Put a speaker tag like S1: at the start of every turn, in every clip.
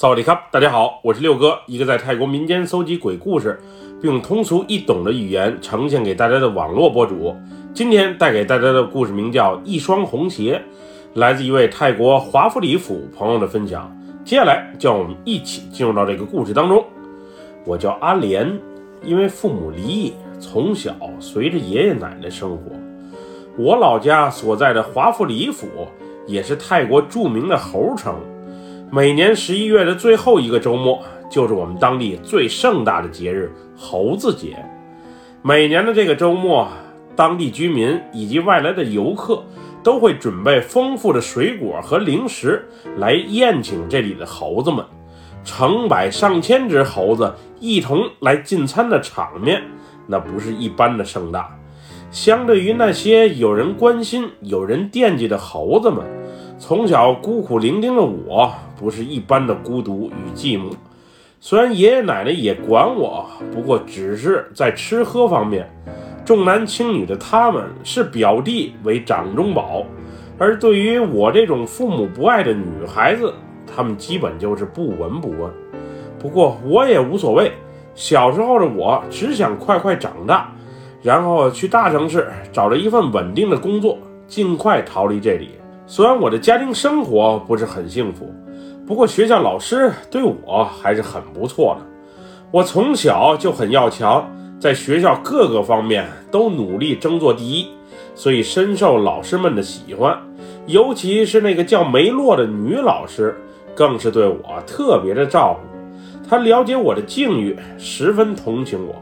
S1: 萨瓦迪卡，大家好，我是六哥，一个在泰国民间搜集鬼故事，并用通俗易懂的语言呈现给大家的网络博主。今天带给大家的故事名叫《一双红鞋》，来自一位泰国华夫里府朋友的分享。接下来，让我们一起进入到这个故事当中。我叫阿莲，因为父母离异，从小随着爷爷奶奶生活。我老家所在的华夫里府也是泰国著名的猴城。每年十一月的最后一个周末，就是我们当地最盛大的节日——猴子节。每年的这个周末，当地居民以及外来的游客都会准备丰富的水果和零食来宴请这里的猴子们。成百上千只猴子一同来进餐的场面，那不是一般的盛大。相对于那些有人关心、有人惦记的猴子们。从小孤苦伶仃的我，不是一般的孤独与寂寞。虽然爷爷奶奶也管我，不过只是在吃喝方面，重男轻女的他们是表弟为掌中宝，而对于我这种父母不爱的女孩子，他们基本就是不闻不问。不过我也无所谓，小时候的我只想快快长大，然后去大城市找着一份稳定的工作，尽快逃离这里。虽然我的家庭生活不是很幸福，不过学校老师对我还是很不错的。我从小就很要强，在学校各个方面都努力争做第一，所以深受老师们的喜欢。尤其是那个叫梅洛的女老师，更是对我特别的照顾。她了解我的境遇，十分同情我，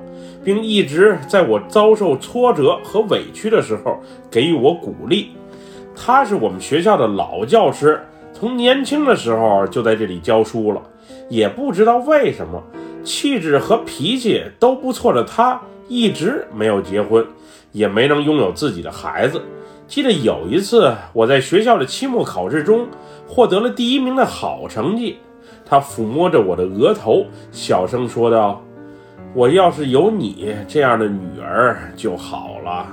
S1: 并一直在我遭受挫折和委屈的时候给予我鼓励。他是我们学校的老教师，从年轻的时候就在这里教书了。也不知道为什么，气质和脾气都不错的他，一直没有结婚，也没能拥有自己的孩子。记得有一次，我在学校的期末考试中获得了第一名的好成绩，他抚摸着我的额头，小声说道：“我要是有你这样的女儿就好了。”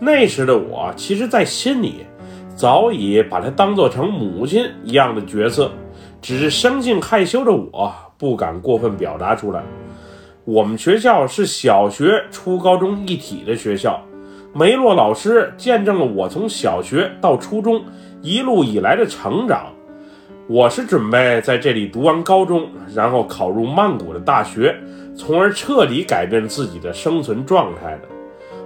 S1: 那时的我，其实在心里。早已把她当做成母亲一样的角色，只是生性害羞的我不敢过分表达出来。我们学校是小学、初高中一体的学校，梅洛老师见证了我从小学到初中一路以来的成长。我是准备在这里读完高中，然后考入曼谷的大学，从而彻底改变自己的生存状态的。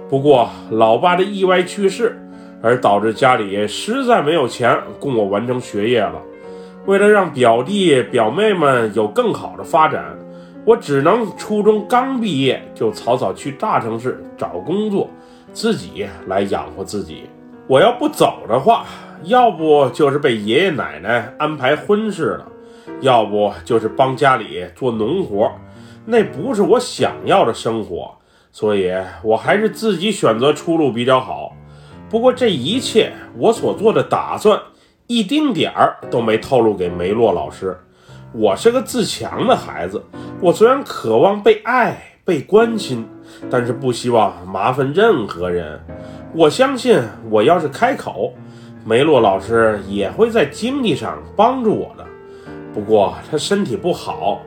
S1: 不过，老爸的意外去世。而导致家里实在没有钱供我完成学业了。为了让表弟表妹们有更好的发展，我只能初中刚毕业就草草去大城市找工作，自己来养活自己。我要不走的话，要不就是被爷爷奶奶安排婚事了，要不就是帮家里做农活，那不是我想要的生活。所以，我还是自己选择出路比较好。不过这一切我所做的打算，一丁点儿都没透露给梅洛老师。我是个自强的孩子，我虽然渴望被爱、被关心，但是不希望麻烦任何人。我相信，我要是开口，梅洛老师也会在经济上帮助我的。不过他身体不好，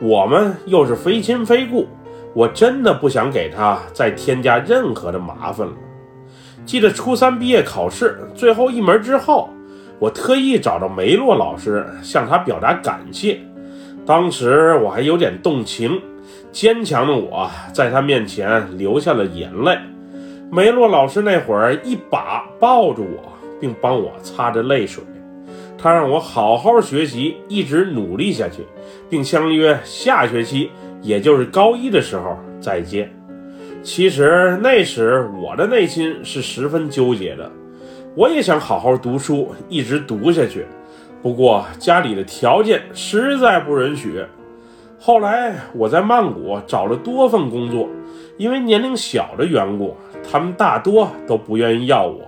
S1: 我们又是非亲非故，我真的不想给他再添加任何的麻烦了。记得初三毕业考试最后一门之后，我特意找到梅洛老师向他表达感谢。当时我还有点动情，坚强的我在他面前流下了眼泪。梅洛老师那会儿一把抱住我，并帮我擦着泪水。他让我好好学习，一直努力下去，并相约下学期，也就是高一的时候再见。其实那时我的内心是十分纠结的，我也想好好读书，一直读下去。不过家里的条件实在不允许。后来我在曼谷找了多份工作，因为年龄小的缘故，他们大多都不愿意要我。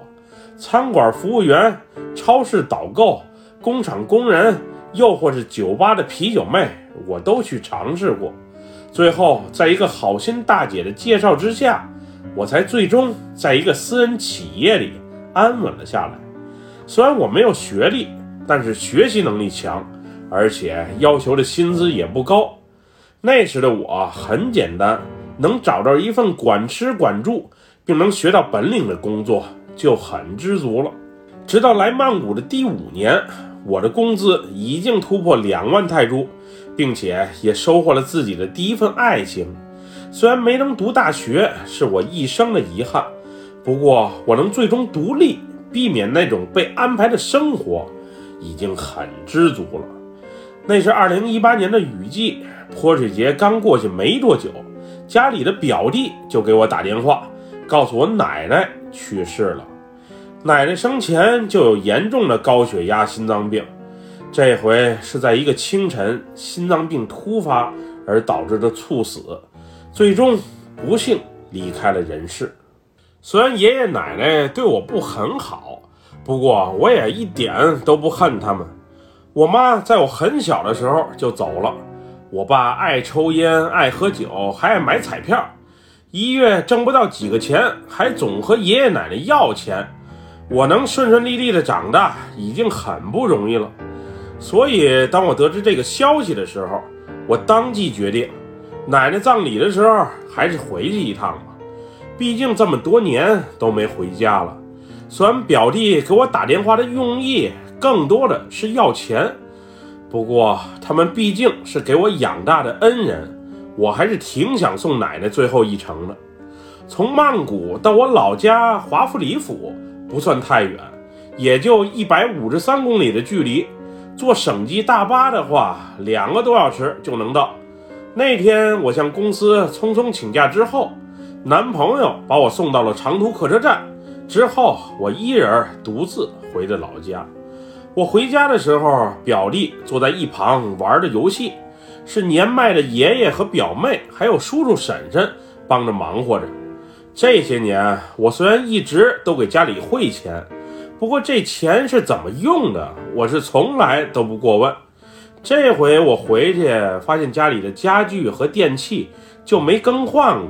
S1: 餐馆服务员、超市导购、工厂工人，又或是酒吧的啤酒妹，我都去尝试过。最后，在一个好心大姐的介绍之下，我才最终在一个私人企业里安稳了下来。虽然我没有学历，但是学习能力强，而且要求的薪资也不高。那时的我很简单，能找到一份管吃管住，并能学到本领的工作就很知足了。直到来曼谷的第五年，我的工资已经突破两万泰铢，并且也收获了自己的第一份爱情。虽然没能读大学，是我一生的遗憾，不过我能最终独立，避免那种被安排的生活，已经很知足了。那是二零一八年的雨季，泼水节刚过去没多久，家里的表弟就给我打电话，告诉我奶奶去世了。奶奶生前就有严重的高血压、心脏病，这回是在一个清晨心脏病突发而导致的猝死，最终不幸离开了人世。虽然爷爷奶奶对我不很好，不过我也一点都不恨他们。我妈在我很小的时候就走了，我爸爱抽烟、爱喝酒，还爱买彩票，一月挣不到几个钱，还总和爷爷奶奶要钱。我能顺顺利利的长大已经很不容易了，所以当我得知这个消息的时候，我当即决定，奶奶葬礼的时候还是回去一趟吧。毕竟这么多年都没回家了。虽然表弟给我打电话的用意更多的是要钱，不过他们毕竟是给我养大的恩人，我还是挺想送奶奶最后一程的。从曼谷到我老家华富里府。不算太远，也就一百五十三公里的距离。坐省级大巴的话，两个多小时就能到。那天我向公司匆匆请假之后，男朋友把我送到了长途客车站。之后，我一人独自回的老家。我回家的时候，表弟坐在一旁玩着游戏，是年迈的爷爷和表妹，还有叔叔婶婶帮着忙活着。这些年，我虽然一直都给家里汇钱，不过这钱是怎么用的，我是从来都不过问。这回我回去发现家里的家具和电器就没更换过。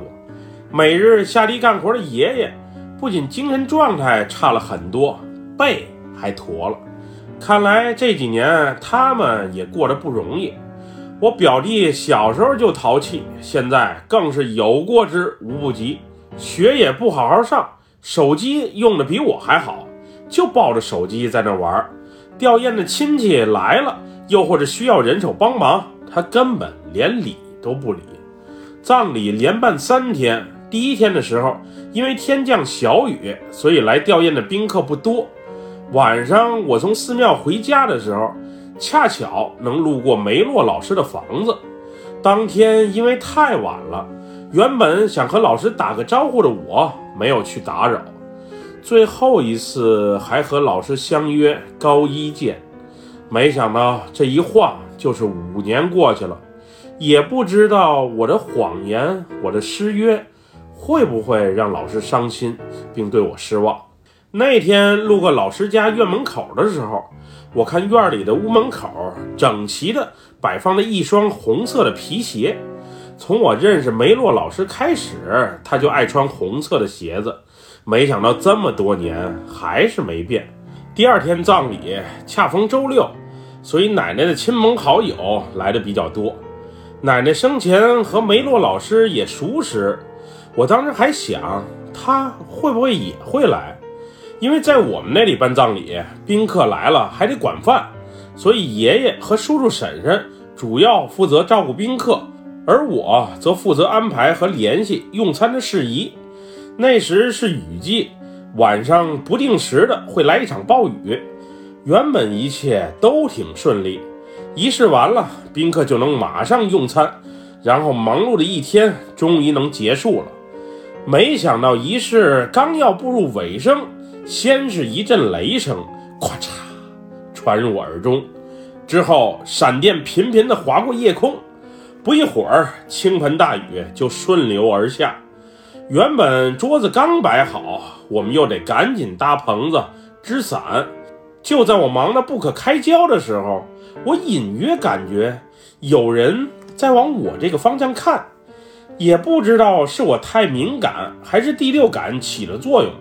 S1: 每日下地干活的爷爷，不仅精神状态差了很多，背还驼了。看来这几年他们也过得不容易。我表弟小时候就淘气，现在更是有过之无不及。学也不好好上，手机用的比我还好，就抱着手机在那玩。吊唁的亲戚来了，又或者需要人手帮忙，他根本连理都不理。葬礼连办三天，第一天的时候，因为天降小雨，所以来吊唁的宾客不多。晚上我从寺庙回家的时候，恰巧能路过梅洛老师的房子。当天因为太晚了。原本想和老师打个招呼的我，没有去打扰。最后一次还和老师相约高一见，没想到这一晃就是五年过去了，也不知道我的谎言、我的失约，会不会让老师伤心并对我失望。那天路过老师家院门口的时候，我看院里的屋门口整齐的摆放着一双红色的皮鞋。从我认识梅洛老师开始，他就爱穿红色的鞋子。没想到这么多年还是没变。第二天葬礼恰逢周六，所以奶奶的亲朋好友来的比较多。奶奶生前和梅洛老师也熟识，我当时还想他会不会也会来，因为在我们那里办葬礼，宾客来了还得管饭，所以爷爷和叔叔婶婶主要负责照顾宾客。而我则负责安排和联系用餐的事宜。那时是雨季，晚上不定时的会来一场暴雨。原本一切都挺顺利，仪式完了，宾客就能马上用餐，然后忙碌的一天终于能结束了。没想到仪式刚要步入尾声，先是一阵雷声，咔嚓传入耳中，之后闪电频频的划过夜空。不一会儿，倾盆大雨就顺流而下。原本桌子刚摆好，我们又得赶紧搭棚子、支伞。就在我忙得不可开交的时候，我隐约感觉有人在往我这个方向看。也不知道是我太敏感，还是第六感起了作用。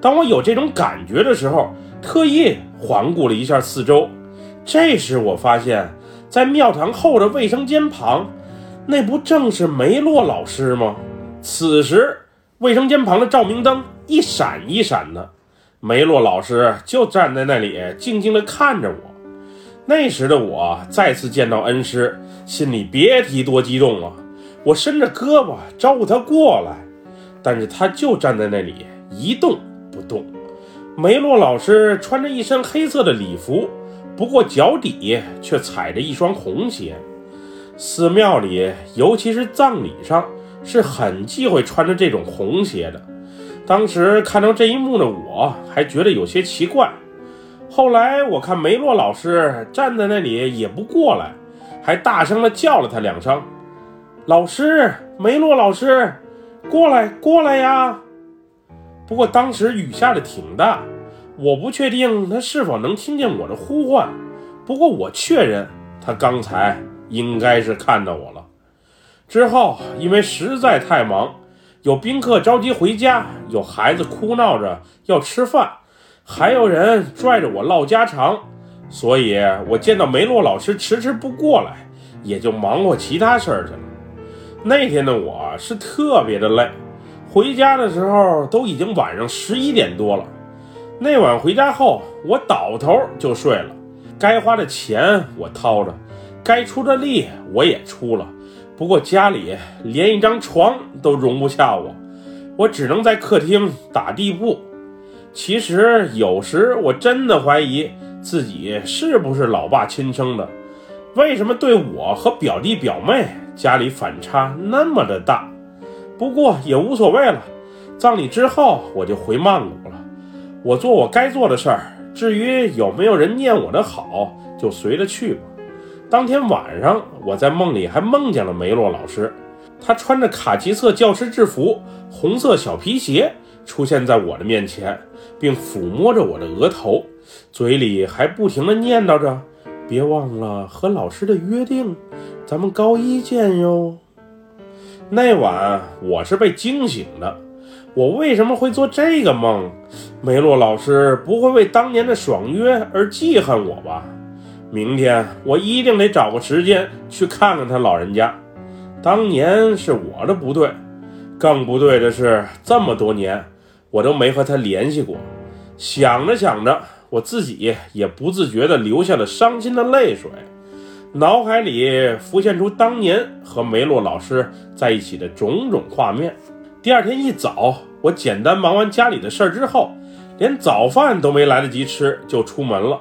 S1: 当我有这种感觉的时候，特意环顾了一下四周。这时我发现。在庙堂后的卫生间旁，那不正是梅洛老师吗？此时，卫生间旁的照明灯一闪一闪的，梅洛老师就站在那里，静静地看着我。那时的我再次见到恩师，心里别提多激动了。我伸着胳膊招呼他过来，但是他就站在那里一动不动。梅洛老师穿着一身黑色的礼服，不过脚底却踩着一双红鞋。寺庙里，尤其是葬礼上，是很忌讳穿着这种红鞋的。当时看到这一幕的我，还觉得有些奇怪。后来我看梅洛老师站在那里也不过来，还大声的叫了他两声：“老师，梅洛老师，过来，过来呀！”不过当时雨下的挺大，我不确定他是否能听见我的呼唤。不过我确认他刚才应该是看到我了。之后因为实在太忙，有宾客着急回家，有孩子哭闹着要吃饭。还有人拽着我唠家常，所以我见到梅洛老师迟迟不过来，也就忙活其他事儿去了。那天的我是特别的累，回家的时候都已经晚上十一点多了。那晚回家后，我倒头就睡了。该花的钱我掏着，该出的力我也出了。不过家里连一张床都容不下我，我只能在客厅打地铺。其实有时我真的怀疑自己是不是老爸亲生的，为什么对我和表弟表妹家里反差那么的大？不过也无所谓了，葬礼之后我就回曼谷了，我做我该做的事儿。至于有没有人念我的好，就随着去吧。当天晚上我在梦里还梦见了梅洛老师，他穿着卡其色教师制服，红色小皮鞋。出现在我的面前，并抚摸着我的额头，嘴里还不停地念叨着：“别忘了和老师的约定，咱们高一见哟。”那晚我是被惊醒的。我为什么会做这个梦？梅洛老师不会为当年的爽约而记恨我吧？明天我一定得找个时间去看看他老人家。当年是我的不对，更不对的是这么多年。我都没和他联系过，想着想着，我自己也不自觉地流下了伤心的泪水，脑海里浮现出当年和梅洛老师在一起的种种画面。第二天一早，我简单忙完家里的事儿之后，连早饭都没来得及吃就出门了。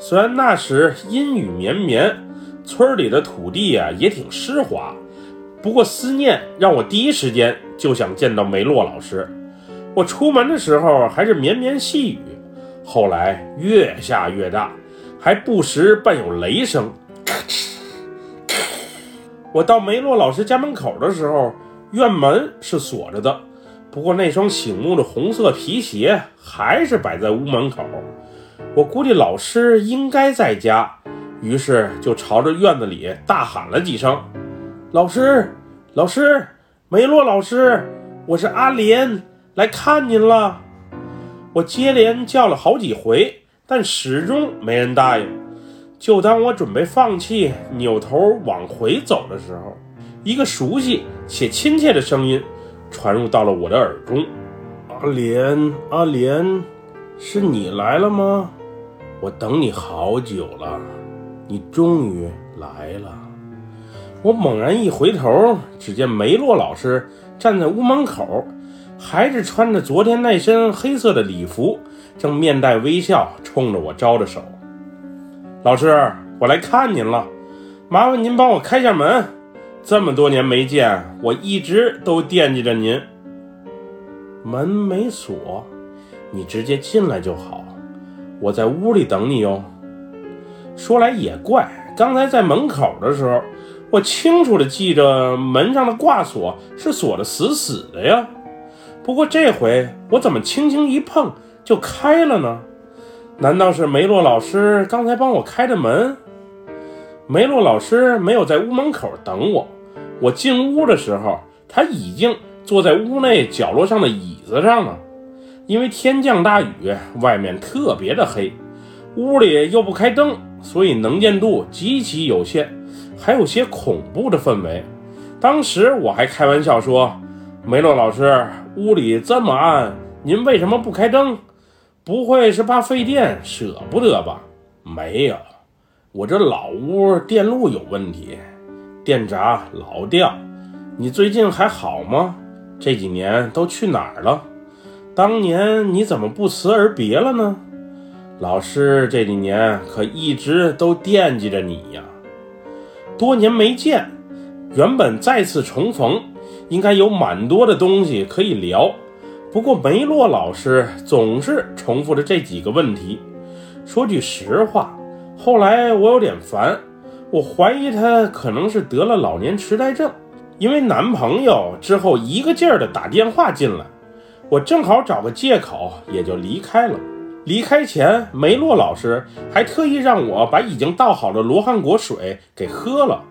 S1: 虽然那时阴雨绵绵，村里的土地啊也挺湿滑，不过思念让我第一时间就想见到梅洛老师。我出门的时候还是绵绵细雨，后来越下越大，还不时伴有雷声。我到梅洛老师家门口的时候，院门是锁着的，不过那双醒目的红色皮鞋还是摆在屋门口。我估计老师应该在家，于是就朝着院子里大喊了几声：“老师，老师，梅洛老师，我是阿莲。”来看您了，我接连叫了好几回，但始终没人答应。就当我准备放弃，扭头往回走的时候，一个熟悉且亲切的声音传入到了我的耳中：“阿莲，阿莲，是你来了吗？我等你好久了，你终于来了。”我猛然一回头，只见梅洛老师站在屋门口。还是穿着昨天那身黑色的礼服，正面带微笑冲着我招着手。老师，我来看您了，麻烦您帮我开下门。这么多年没见，我一直都惦记着您。门没锁，你直接进来就好，我在屋里等你哟。说来也怪，刚才在门口的时候，我清楚的记着门上的挂锁是锁的死死的呀。不过这回我怎么轻轻一碰就开了呢？难道是梅洛老师刚才帮我开的门？梅洛老师没有在屋门口等我，我进屋的时候他已经坐在屋内角落上的椅子上了。因为天降大雨，外面特别的黑，屋里又不开灯，所以能见度极其有限，还有些恐怖的氛围。当时我还开玩笑说：“梅洛老师，屋里这么暗，您为什么不开灯？不会是怕费电，舍不得吧？”没有，我这老屋电路有问题，电闸老掉。你最近还好吗？这几年都去哪儿了？当年你怎么不辞而别了呢？老师这几年可一直都惦记着你呀。多年没见，原本再次重逢，应该有蛮多的东西可以聊。不过梅洛老师总是重复着这几个问题。说句实话，后来我有点烦，我怀疑他可能是得了老年痴呆症，因为男朋友之后一个劲儿的打电话进来。我正好找个借口，也就离开了。离开前，梅洛老师还特意让我把已经倒好的罗汉果水给喝了。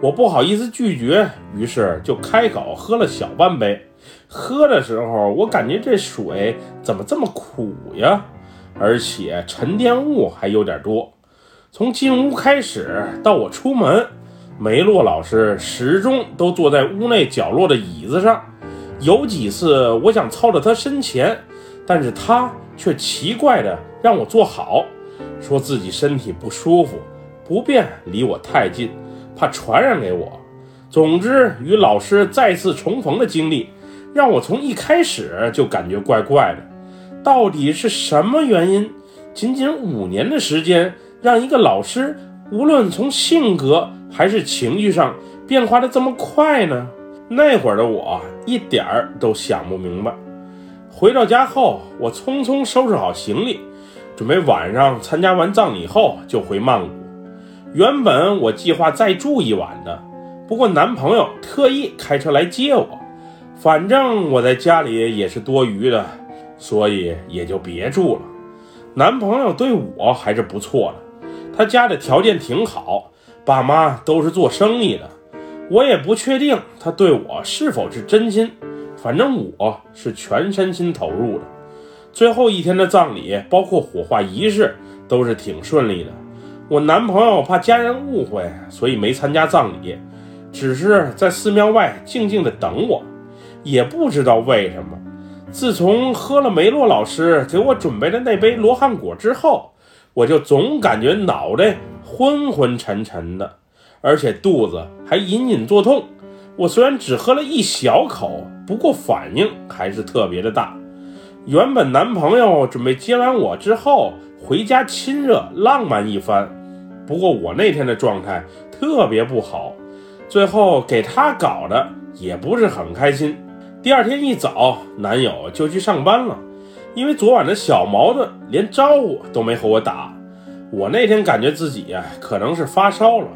S1: 我不好意思拒绝，于是就开口喝了小半杯。喝的时候，我感觉这水怎么这么苦呀？而且沉淀物还有点多。从进屋开始到我出门，梅洛老师始终都坐在屋内角落的椅子上。有几次，我想凑到他身前，但是他却奇怪的让我坐好，说自己身体不舒服，不便离我太近，怕传染给我。总之，与老师再次重逢的经历，让我从一开始就感觉怪怪的。到底是什么原因？仅仅五年的时间，让一个老师无论从性格还是情绪上变化的这么快呢？那会儿的我一点儿都想不明白。回到家后，我匆匆收拾好行李，准备晚上参加完葬礼后就回曼谷。原本我计划再住一晚的，不过男朋友特意开车来接我，反正我在家里也是多余的，所以也就别住了。男朋友对我还是不错的，他家的条件挺好，爸妈都是做生意的。我也不确定他对我是否是真心，反正我是全身心投入的。最后一天的葬礼，包括火化仪式，都是挺顺利的。我男朋友怕家人误会，所以没参加葬礼，只是在寺庙外静静的等我。也不知道为什么，自从喝了梅洛老师给我准备的那杯罗汉果之后，我就总感觉脑袋昏昏沉沉的。而且肚子还隐隐作痛，我虽然只喝了一小口，不过反应还是特别的大。原本男朋友准备接完我之后回家亲热浪漫一番，不过我那天的状态特别不好，最后给他搞的也不是很开心。第二天一早，男友就去上班了，因为昨晚的小矛盾，连招呼都没和我打。我那天感觉自己呀，可能是发烧了。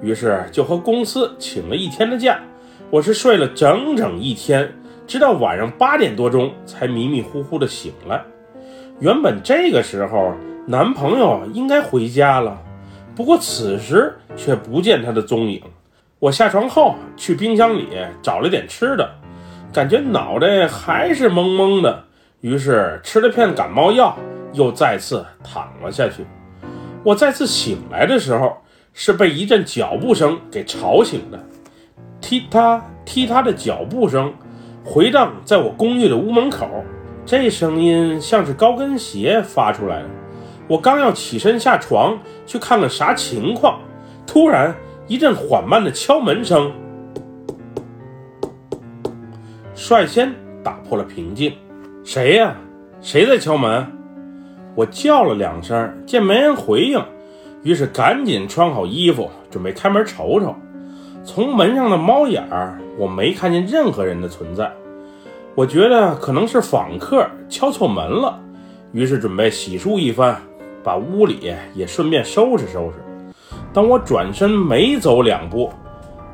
S1: 于是就和公司请了一天的假，我是睡了整整一天，直到晚上八点多钟才迷迷糊糊的醒来。原本这个时候男朋友应该回家了，不过此时却不见他的踪影。我下床后去冰箱里找了点吃的，感觉脑袋还是蒙蒙的，于是吃了片感冒药，又再次躺了下去。我再次醒来的时候。是被一阵脚步声给吵醒的，踢踏踢踏的脚步声回荡在我公寓的屋门口，这声音像是高跟鞋发出来的。我刚要起身下床去看看啥情况，突然一阵缓慢的敲门声，率先打破了平静。谁呀？谁在敲门？我叫了两声，见没人回应。于是赶紧穿好衣服，准备开门瞅瞅。从门上的猫眼儿，我没看见任何人的存在。我觉得可能是访客敲错门了，于是准备洗漱一番，把屋里也顺便收拾收拾。当我转身没走两步，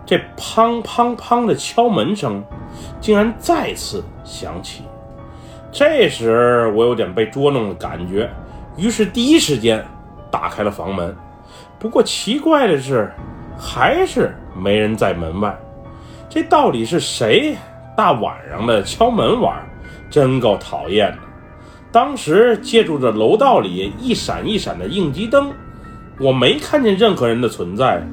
S1: 这砰砰砰的敲门声竟然再次响起。这时我有点被捉弄的感觉，于是第一时间。打开了房门，不过奇怪的是，还是没人在门外。这到底是谁大晚上的敲门玩？真够讨厌的。当时借助着楼道里一闪一闪的应急灯，我没看见任何人的存在。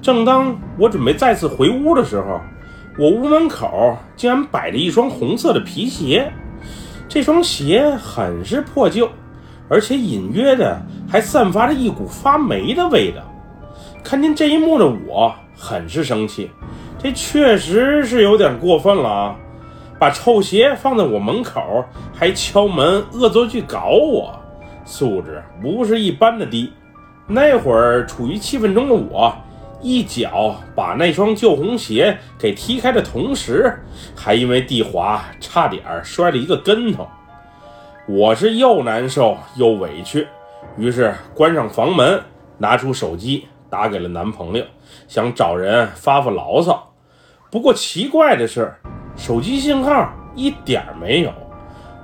S1: 正当我准备再次回屋的时候，我屋门口竟然摆着一双红色的皮鞋。这双鞋很是破旧，而且隐约的还散发着一股发霉的味道。看见这一幕的我，很是生气。这确实是有点过分了啊！把臭鞋放在我门口，还敲门恶作剧搞我，素质不是一般的低。那会儿处于气愤中的我，一脚把那双旧红鞋给踢开的同时，还因为地滑差点摔了一个跟头。我是又难受又委屈，于是关上房门，拿出手机打给了男朋友，想找人发发牢骚。不过奇怪的是，手机信号一点没有，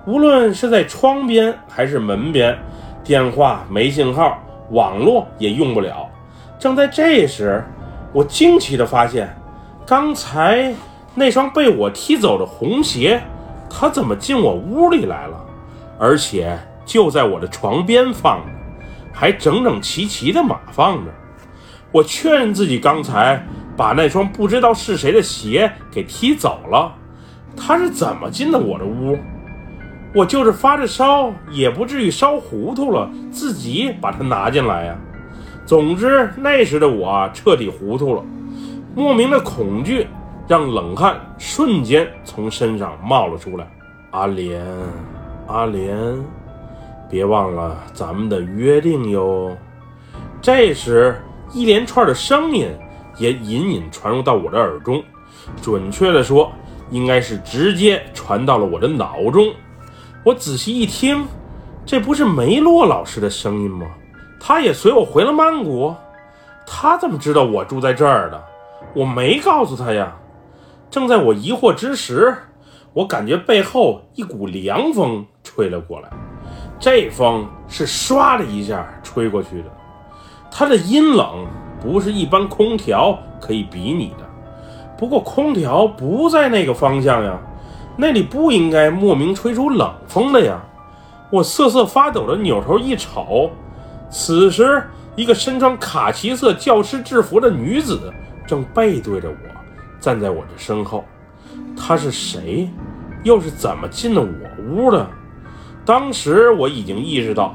S1: 无论是在窗边还是门边，电话没信号，网络也用不了。正在这时，我惊奇地发现，刚才那双被我踢走的红鞋，它怎么进我屋里来了？而且就在我的床边放着，还整整齐齐的码放着。我确认自己刚才。把那双不知道是谁的鞋给踢走了，他是怎么进的我的屋？我就是发着烧，也不至于烧糊涂了，自己把它拿进来呀。总之，那时的我彻底糊涂了，莫名的恐惧让冷汗瞬间从身上冒了出来。阿莲，阿莲，别忘了咱们的约定哟。这时，一连串的声音。也隐隐传入到我的耳中，准确的说，应该是直接传到了我的脑中。我仔细一听，这不是梅洛老师的声音吗？他也随我回了曼谷，他怎么知道我住在这儿的？我没告诉他呀。正在我疑惑之时，我感觉背后一股凉风吹了过来，这风是唰的一下吹过去的，它的阴冷。不是一般空调可以比拟的。不过空调不在那个方向呀，那里不应该莫名吹出冷风的呀。我瑟瑟发抖的扭头一瞅，此时一个身穿卡其色教师制服的女子正背对着我，站在我的身后。她是谁？又是怎么进了我屋的？当时我已经意识到，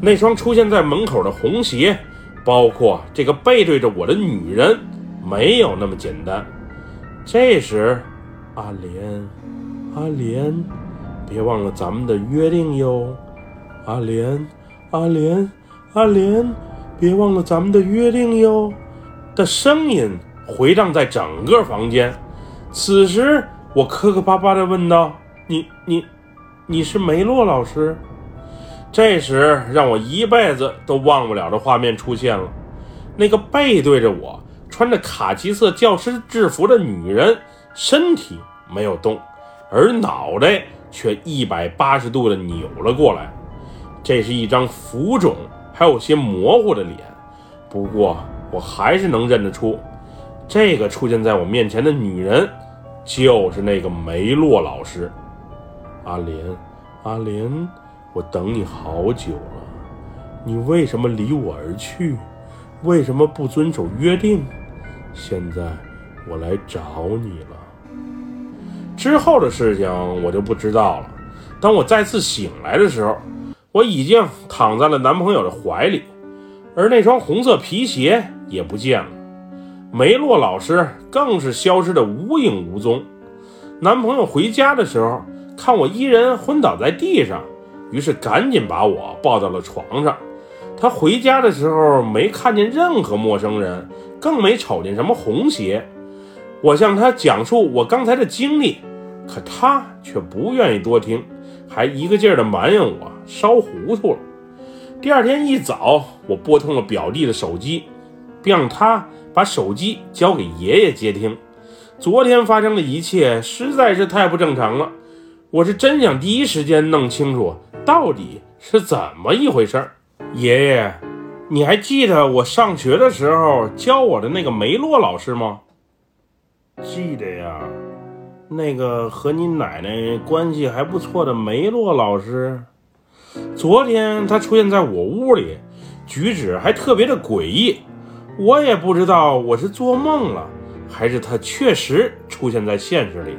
S1: 那双出现在门口的红鞋。包括这个背对着我的女人，没有那么简单。这时，阿莲，阿莲，别忘了咱们的约定哟。阿莲，阿莲，阿莲，别忘了咱们的约定哟。的声音回荡在整个房间。此时，我磕磕巴巴地问道：“你、你、你是梅洛老师？”这时，让我一辈子都忘不了的画面出现了。那个背对着我、穿着卡其色教师制服的女人，身体没有动，而脑袋却一百八十度的扭了过来。这是一张浮肿、还有些模糊的脸，不过我还是能认得出，这个出现在我面前的女人，就是那个梅洛老师。阿莲，阿莲。我等你好久了，你为什么离我而去？为什么不遵守约定？现在我来找你了。之后的事情我就不知道了。当我再次醒来的时候，我已经躺在了男朋友的怀里，而那双红色皮鞋也不见了，梅洛老师更是消失的无影无踪。男朋友回家的时候，看我一人昏倒在地上。于是赶紧把我抱到了床上。他回家的时候没看见任何陌生人，更没瞅见什么红鞋。我向他讲述我刚才的经历，可他却不愿意多听，还一个劲儿地埋怨我烧糊涂了。第二天一早，我拨通了表弟的手机，并让他把手机交给爷爷接听。昨天发生的一切实在是太不正常了，我是真想第一时间弄清楚。到底是怎么一回事儿？爷爷，你还记得我上学的时候教我的那个梅洛老师吗？记得呀，那个和你奶奶关系还不错的梅洛老师。昨天他出现在我屋里，举止还特别的诡异。我也不知道我是做梦了，还是他确实出现在现实里。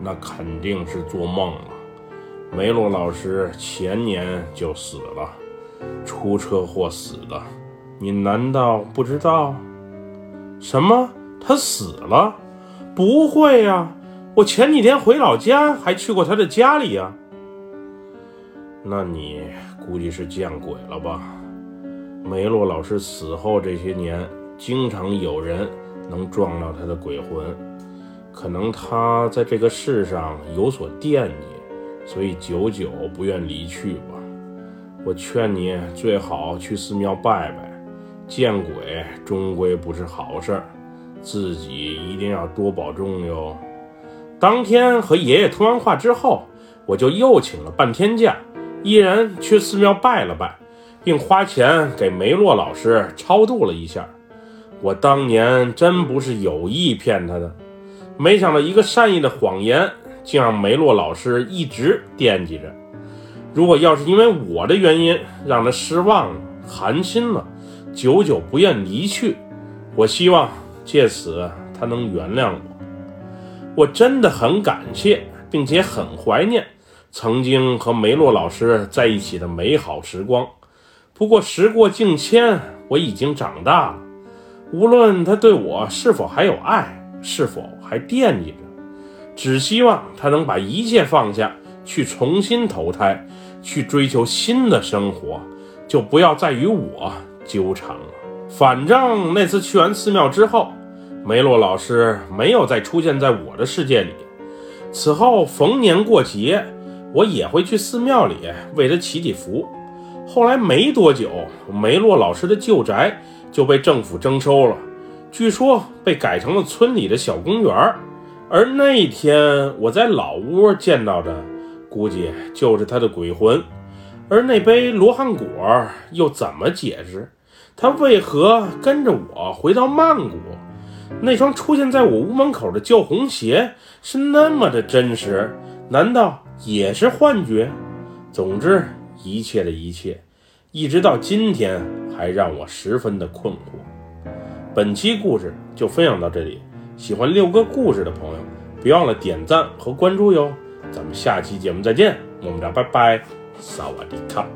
S1: 那肯定是做梦了。梅洛老师前年就死了，出车祸死的。你难道不知道？什么？他死了？不会呀，我前几天回老家还去过他的家里呀。那你估计是见鬼了吧？梅洛老师死后这些年，经常有人能撞到他的鬼魂，可能他在这个世上有所惦记，所以久久不愿离去吧。我劝你最好去寺庙拜拜。见鬼，终归不是好事儿，自己一定要多保重哟。当天和爷爷通完话之后，我就又请了半天假，一人去寺庙拜了拜，并花钱给梅洛老师超度了一下。我当年真不是有意骗他的，没想到一个善意的谎言，竟让梅洛老师一直惦记着。如果要是因为我的原因让他失望了、寒心了，久久不愿离去，我希望借此他能原谅我。我真的很感谢，并且很怀念曾经和梅洛老师在一起的美好时光。不过时过境迁，我已经长大了。无论他对我是否还有爱，是否还惦记着，只希望他能把一切放下，去重新投胎，去追求新的生活，就不要再与我。纠缠了。反正那次去完寺庙之后，梅洛老师没有再出现在我的世界里。此后逢年过节，我也会去寺庙里为他祈祈福。后来没多久，梅洛老师的旧宅就被政府征收了，据说被改成了村里的小公园。而那天我在老屋见到的，估计就是他的鬼魂。而那杯罗汉果又怎么解释？他为何跟着我回到曼谷？那双出现在我屋门口的旧红鞋是那么的真实，难道也是幻觉？总之，一切的一切，一直到今天还让我十分的困惑。本期故事就分享到这里，喜欢六哥故事的朋友，别忘了点赞和关注哟。咱们下期节目再见，么么哒拜拜，萨瓦迪卡。